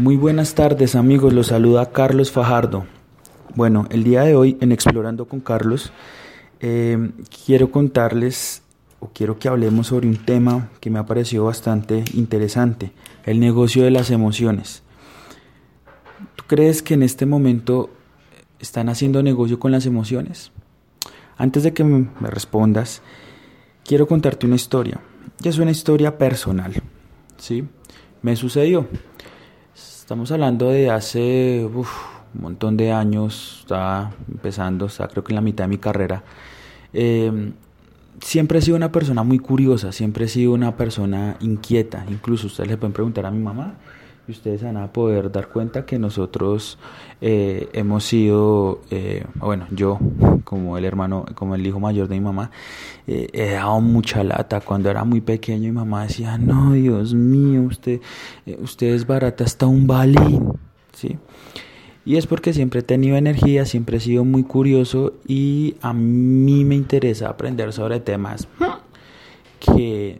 Muy buenas tardes amigos, los saluda Carlos Fajardo. Bueno, el día de hoy en Explorando con Carlos eh, quiero contarles o quiero que hablemos sobre un tema que me ha parecido bastante interesante, el negocio de las emociones. ¿Tú crees que en este momento están haciendo negocio con las emociones? Antes de que me respondas, quiero contarte una historia. Ya es una historia personal, ¿sí? Me sucedió. Estamos hablando de hace un montón de años, estaba empezando, está creo que en la mitad de mi carrera. Em, siempre he sido una persona muy curiosa, siempre he sido una persona inquieta. Incluso ustedes le pueden preguntar a mi mamá ustedes van a poder dar cuenta que nosotros eh, hemos sido, eh, bueno, yo como el hermano, como el hijo mayor de mi mamá, eh, he dado mucha lata. Cuando era muy pequeño mi mamá decía, no, Dios mío, usted, usted es barata hasta un balín, ¿sí? Y es porque siempre he tenido energía, siempre he sido muy curioso y a mí me interesa aprender sobre temas que,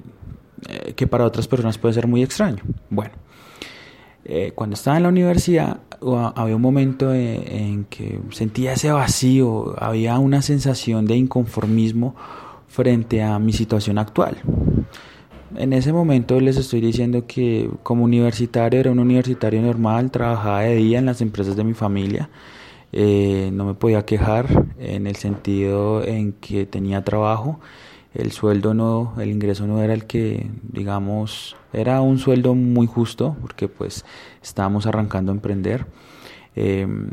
que para otras personas puede ser muy extraño. Bueno, eh, cuando estaba en la universidad había un momento en, que sentía ese vacío, había una sensación de inconformismo frente a mi situación actual. En ese momento les estoy diciendo que como universitario era un universitario normal, trabajaba de día en las empresas de mi familia, eh, no me podía quejar en el sentido en que tenía trabajo el sueldo no, el ingreso no era el que, digamos, era un sueldo muy justo, porque pues estábamos arrancando a emprender. Em,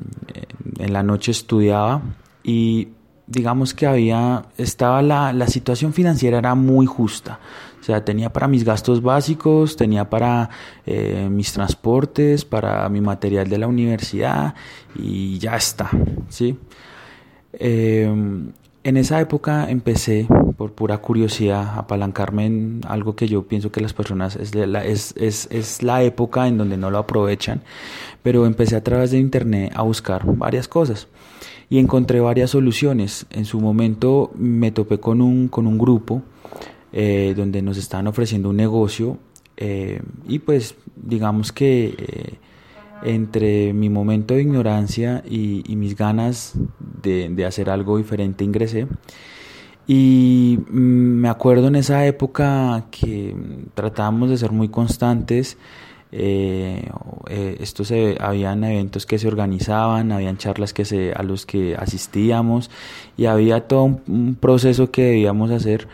en la noche estudiaba y digamos que había, estaba la, la situación financiera era muy justa. O sea, tenía para mis gastos básicos, tenía para eh, mis transportes, para mi material de la universidad y ya está, ¿sí? Em, en esa época empecé, por pura curiosidad, a apalancarme en algo que yo pienso que las personas es, la, época en donde no lo aprovechan, pero empecé a través de internet a buscar varias cosas y encontré varias soluciones. En su momento me topé con un, con un grupo eh, donde nos estaban ofreciendo un negocio eh, y pues digamos que... Eh, entre mi momento de ignorancia y, mis ganas de, hacer algo diferente ingresé. Y mm, me acuerdo en esa época que tratábamos de ser muy constantes. Eh, eh, esto se, habían eventos que se organizaban, habían charlas que se, a los que asistíamos y había todo un, proceso que debíamos hacer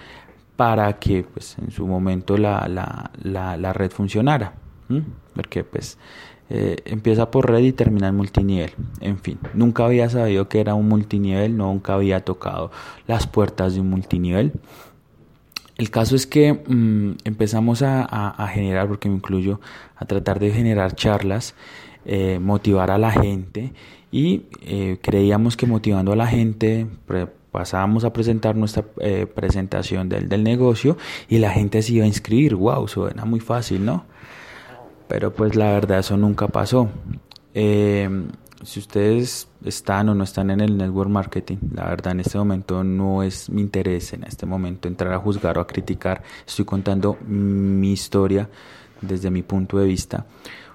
para que pues, en su momento la, la, la red funcionara. Porque pues eh, empieza por red y termina en multinivel. En fin, nunca había sabido que era un multinivel, nunca había tocado las puertas de un multinivel. El caso es que mm, empezamos a, generar, porque me incluyo, a tratar de generar charlas, eh, motivar a la gente y eh, creíamos que motivando a la gente pasábamos a presentar nuestra presentación del, del negocio y la gente se iba a inscribir. ¡Wow! Suena muy fácil, ¿no? Pero pues la verdad eso nunca pasó. Eh, si ustedes están o no están en el network marketing, la verdad en este momento no es mi interés en este momento entrar a juzgar o a criticar. Estoy contando mi historia desde mi punto de vista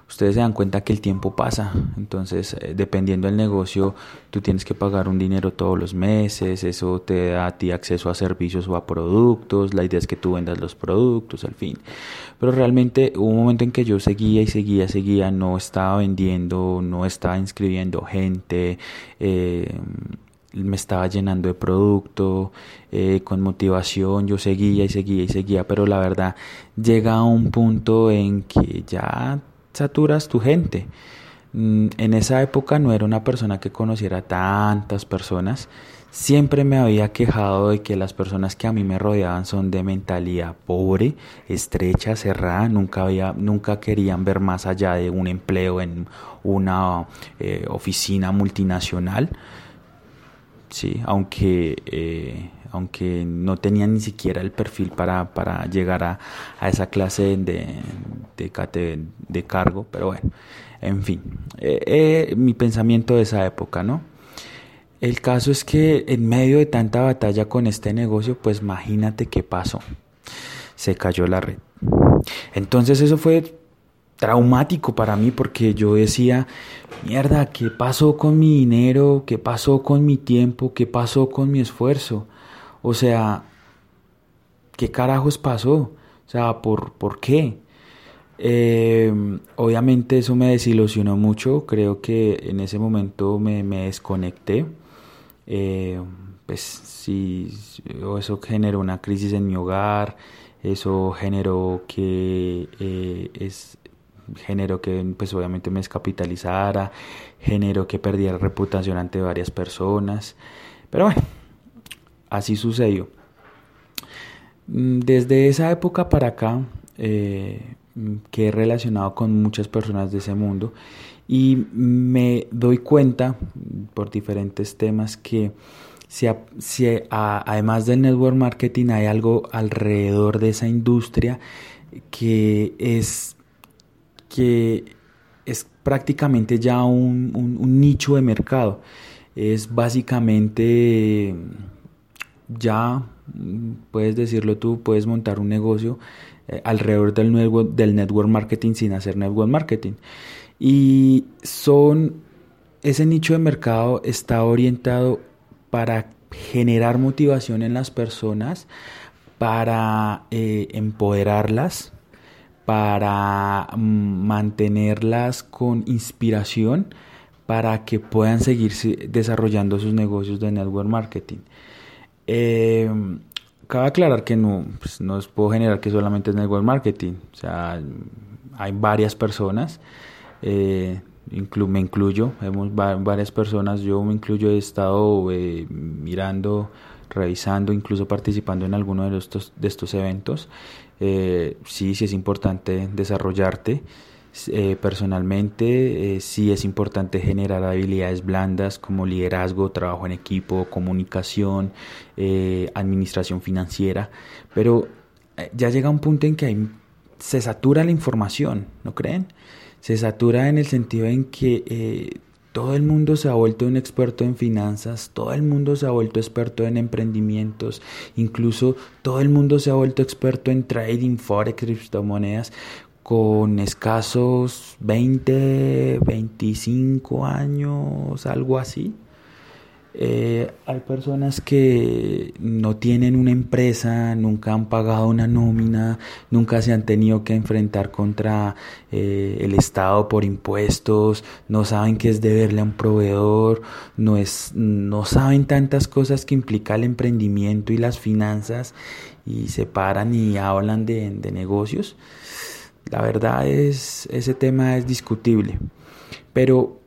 ustedes se dan cuenta que el tiempo pasa. Entonces, eh, dependiendo del negocio, tú tienes que pagar un dinero todos los meses, eso te da a ti acceso a servicios o a productos, la idea es que tú vendas los productos, al fin. Pero realmente hubo un momento en que yo seguía y seguía, seguía, no estaba vendiendo, no estaba inscribiendo gente, eh, me estaba llenando de producto, eh, con motivación, yo seguía y seguía y seguía, pero la verdad llega a un punto en que ya saturas tu gente. Mm, en esa época no era una persona que conociera tantas personas. Siempre me había quejado de que las personas que a mí me rodeaban son de mentalidad pobre, estrecha, cerrada, nunca, había, nunca querían ver más allá de un empleo en una eh, oficina multinacional. Sí, aunque eh, aunque no tenían ni siquiera el perfil para, para llegar a, a, esa clase de, de, de, cargo, pero bueno, en fin, eh, eh, mi pensamiento de esa época, ¿no? El caso es que en medio de tanta batalla con este negocio, pues imagínate qué pasó. Se cayó la red. Entonces eso fue traumático para mí porque yo decía, mierda, ¿qué pasó con mi dinero? ¿Qué pasó con mi tiempo? ¿Qué pasó con mi esfuerzo? O sea, ¿qué carajos pasó? O sea, ¿por, por qué? Eh, obviamente eso me desilusionó mucho, creo que en ese momento me, desconecté. Eh, pues sí, eso generó una crisis en mi hogar, eso generó que eh, es generó que pues obviamente me descapitalizara, generó que perdiera reputación ante varias personas, pero bueno, así sucedió. Mm, desde esa época para acá, eh, que he relacionado con muchas personas de ese mundo y me doy cuenta por diferentes temas que si, además del network marketing hay algo alrededor de esa industria que es que es prácticamente ya un, nicho de mercado. Es básicamente ya, puedes decirlo tú, puedes montar un negocio eh, alrededor del, nuevo, del network marketing sin hacer network marketing. Y son, ese nicho de mercado está orientado para generar motivación en las personas, para eh, empoderarlas, para mm, mantenerlas con inspiración para que puedan seguir desarrollando sus negocios de network marketing. Eh, cabe aclarar que no, pues, no puedo generar que solamente es network marketing. O sea, hay varias personas, eh, me incluyo, hemos varias personas, yo me incluyo, he estado eh, mirando, revisando, incluso participando en alguno de estos, de estos eventos. Eh, sí, sí es importante desarrollarte. Eh, personalmente, eh, sí es importante generar habilidades blandas como liderazgo, trabajo en equipo, comunicación, administración financiera, pero ya llega un punto en que se satura la información, ¿no creen? Se satura en el sentido en que todo el mundo se ha vuelto un experto en finanzas, todo el mundo se ha vuelto experto en emprendimientos, incluso todo el mundo se ha vuelto experto en trading, forex, criptomonedas, con escasos 20, 25 años, algo así. Eh, hay personas que no tienen una empresa, nunca han pagado una nómina, nunca se han tenido que enfrentar contra eh, el Estado por impuestos, no saben qué es deberle a un proveedor, no, es, no saben tantas cosas que implica el emprendimiento y las finanzas y se paran y hablan de, de negocios. La verdad es, ese tema es discutible. Pero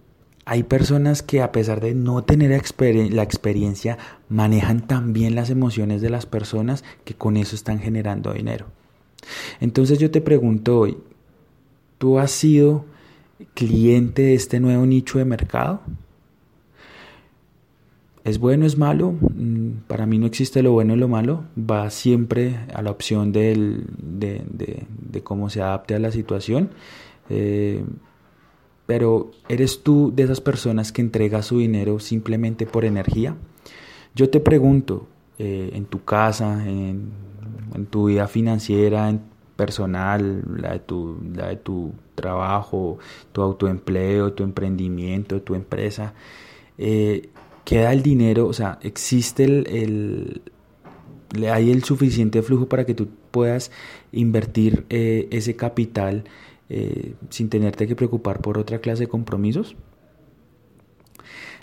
hay personas que a pesar de no tener la experiencia, manejan tan bien las emociones de las personas que con eso están generando dinero. Entonces yo te pregunto hoy, ¿tú has sido cliente de este nuevo nicho de mercado? ¿Es bueno, es malo? Mm, para mí no existe lo bueno y lo malo. Va siempre a la opción de, cómo se adapte a la situación. Eh, pero ¿eres tú de esas personas que entrega su dinero simplemente por energía? Yo te pregunto, eh, en tu casa, en, tu vida financiera, en personal, la de, tu, trabajo, tu autoempleo, tu emprendimiento, tu empresa, eh, ¿queda el dinero? O sea, ¿existe el, hay el suficiente flujo para que tú puedas invertir eh, ese capital eh, sin tenerte que preocupar por otra clase de compromisos?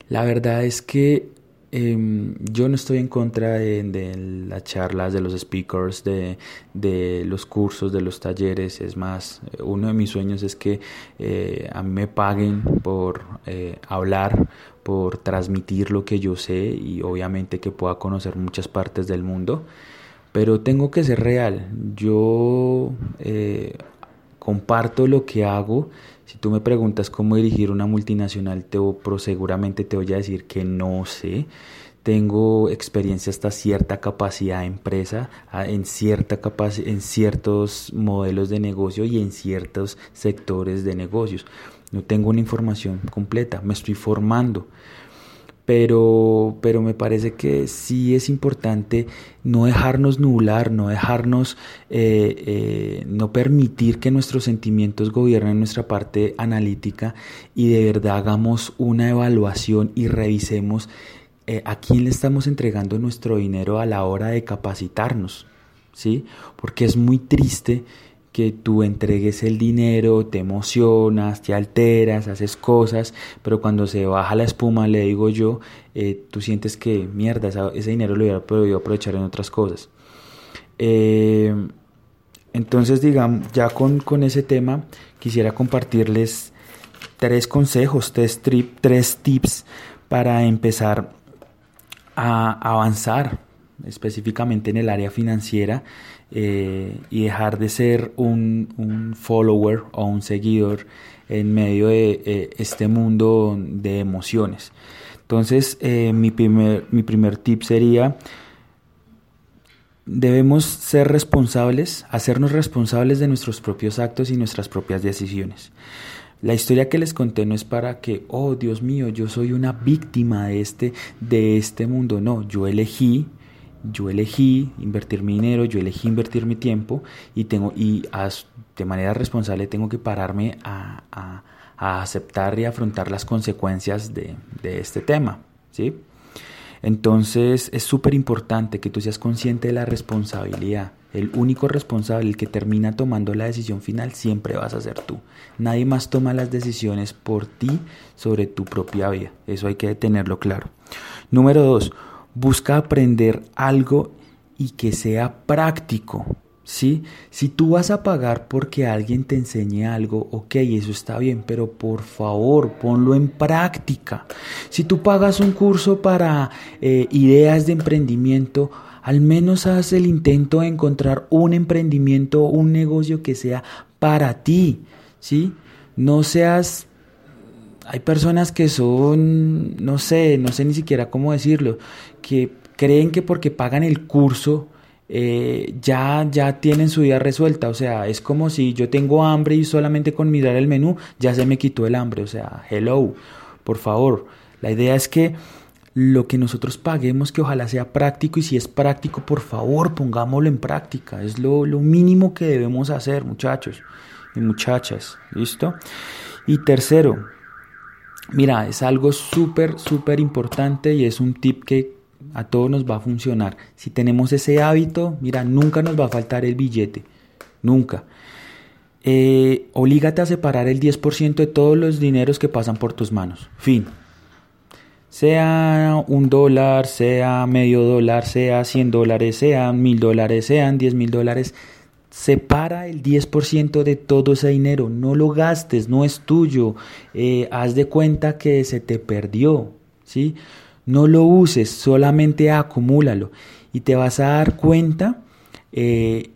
La verdad es que em, yo no estoy en contra de, las charlas, de los speakers, de, los cursos, de los talleres. Es más, uno de mis sueños es que eh, a mí me paguen por eh, hablar, por transmitir lo que yo sé y obviamente que pueda conocer muchas partes del mundo. Pero tengo que ser real. Yo comparto lo que hago. Si tú me preguntas cómo dirigir una multinacional, te, seguramente te voy a decir que no sé. Tengo experiencia hasta cierta capacidad de empresa, en, cierta en ciertos modelos de negocio y en ciertos sectores de negocios. No tengo una información completa, me estoy formando. Pero, pero me parece que sí es importante no dejarnos nublar, no dejarnos, eh, eh, no permitir que nuestros sentimientos gobiernen nuestra parte analítica y de verdad hagamos una evaluación y revisemos eh, a quién le estamos entregando nuestro dinero a la hora de capacitarnos, ¿sí? Porque es muy triste que tú entregues el dinero, te emocionas, te alteras, haces cosas, pero cuando se baja la espuma, le digo yo, eh, tú sientes que mierda, ese dinero lo hubiera podido aprovechar en otras cosas. Eh, entonces, digamos, ya con, con, ese tema, quisiera compartirles tres consejos, tres, tres tips para empezar a avanzar específicamente en el área financiera eh, y dejar de ser un, follower o un seguidor en medio de eh, este mundo de emociones. Entonces, eh, mi, primer, mi primer tip sería, debemos ser responsables, hacernos responsables de nuestros propios actos y nuestras propias decisiones. La historia que les conté no es para que, oh Dios mío, yo soy una víctima de este, de este mundo. No, yo elegí yo elegí invertir mi dinero, yo elegí invertir mi tiempo y tengo y de manera responsable tengo que pararme a, aceptar y afrontar las consecuencias de, este tema, ¿sí? Entonces es súper importante que tú seas consciente de la responsabilidad. El único responsable, el que termina tomando la decisión final, siempre vas a ser tú. Nadie más toma las decisiones por ti sobre tu propia vida. Eso hay que tenerlo claro. Número dos, busca aprender algo y que sea práctico. ¿Sí? Si tú vas a pagar porque alguien te enseñe algo, ok, eso está bien, pero por favor ponlo en práctica. Si tú pagas un curso para eh, ideas de emprendimiento, al menos haz el intento de encontrar un emprendimiento, un negocio que sea para ti, ¿sí? No seas hay personas que son, no sé, no sé ni siquiera cómo decirlo, que creen que porque pagan el curso eh, ya, ya tienen su vida resuelta. O sea, es como si yo tengo hambre y solamente con mirar el menú ya se me quitó el hambre. O sea, hello, por favor. La idea es que lo que nosotros paguemos que ojalá sea práctico y si es práctico, por favor, pongámoslo en práctica. Es lo, lo mínimo que debemos hacer, muchachos y muchachas. ¿Listo? Y tercero, Mira, es algo súper, súper importante y es un tip que a todos nos va a funcionar. Si tenemos ese hábito, mira, nunca nos va a faltar el billete. Nunca. Eh, a separar el 10% de todos los dineros que pasan por tus manos. Fin. Sea un dólar, sea medio dólar, sea 100 dólares, sean mil dólares, sean 10 mil dólares Separa el 10% de todo ese dinero, no lo gastes, no es tuyo, eh, haz de cuenta que se te perdió, ¿sí? No lo uses, solamente acumúlalo y te vas a dar cuenta eh,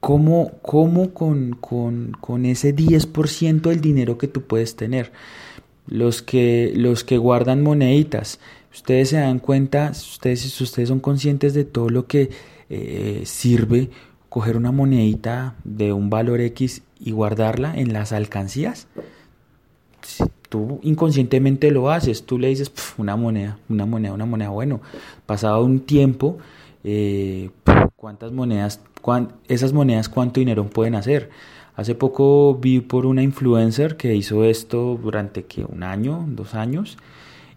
cómo, cómo con, con, con, ese 10% del dinero que tú puedes tener. Los que, los que guardan moneditas, ustedes se dan cuenta, ustedes, ustedes son conscientes de todo lo que eh, sirve coger una monedita de un valor X y guardarla en las alcancías, tú inconscientemente lo haces, tú le dices una moneda, una moneda, una moneda. Bueno, pasado un tiempo, eh, ¿cuántas monedas, esas monedas cuánto dinero pueden hacer? Hace poco vi por una influencer que hizo esto durante que un año, dos años,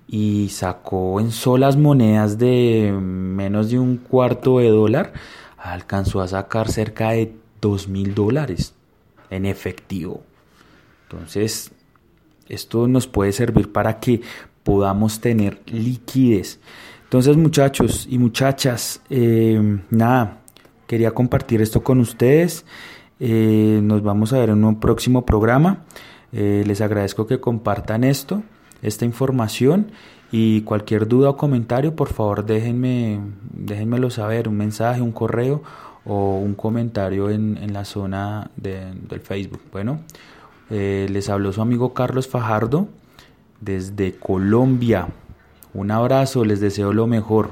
y sacó en solas monedas de menos de un cuarto de dólar alcanzó a sacar cerca de dos mil dólares en efectivo. Entonces, esto nos puede servir para que podamos tener liquidez. Entonces, muchachos y muchachas, eh, nada, quería compartir esto con ustedes. Eh, nos vamos a ver en un próximo programa. Eh, les agradezco que compartan esto, esta información y cualquier duda o comentario, por favor, déjenme, déjenmelo saber, un mensaje, un correo o un comentario en, en la zona de, del Facebook. Bueno, eh, les habló su amigo Carlos Fajardo desde Colombia. Un abrazo, les deseo lo mejor.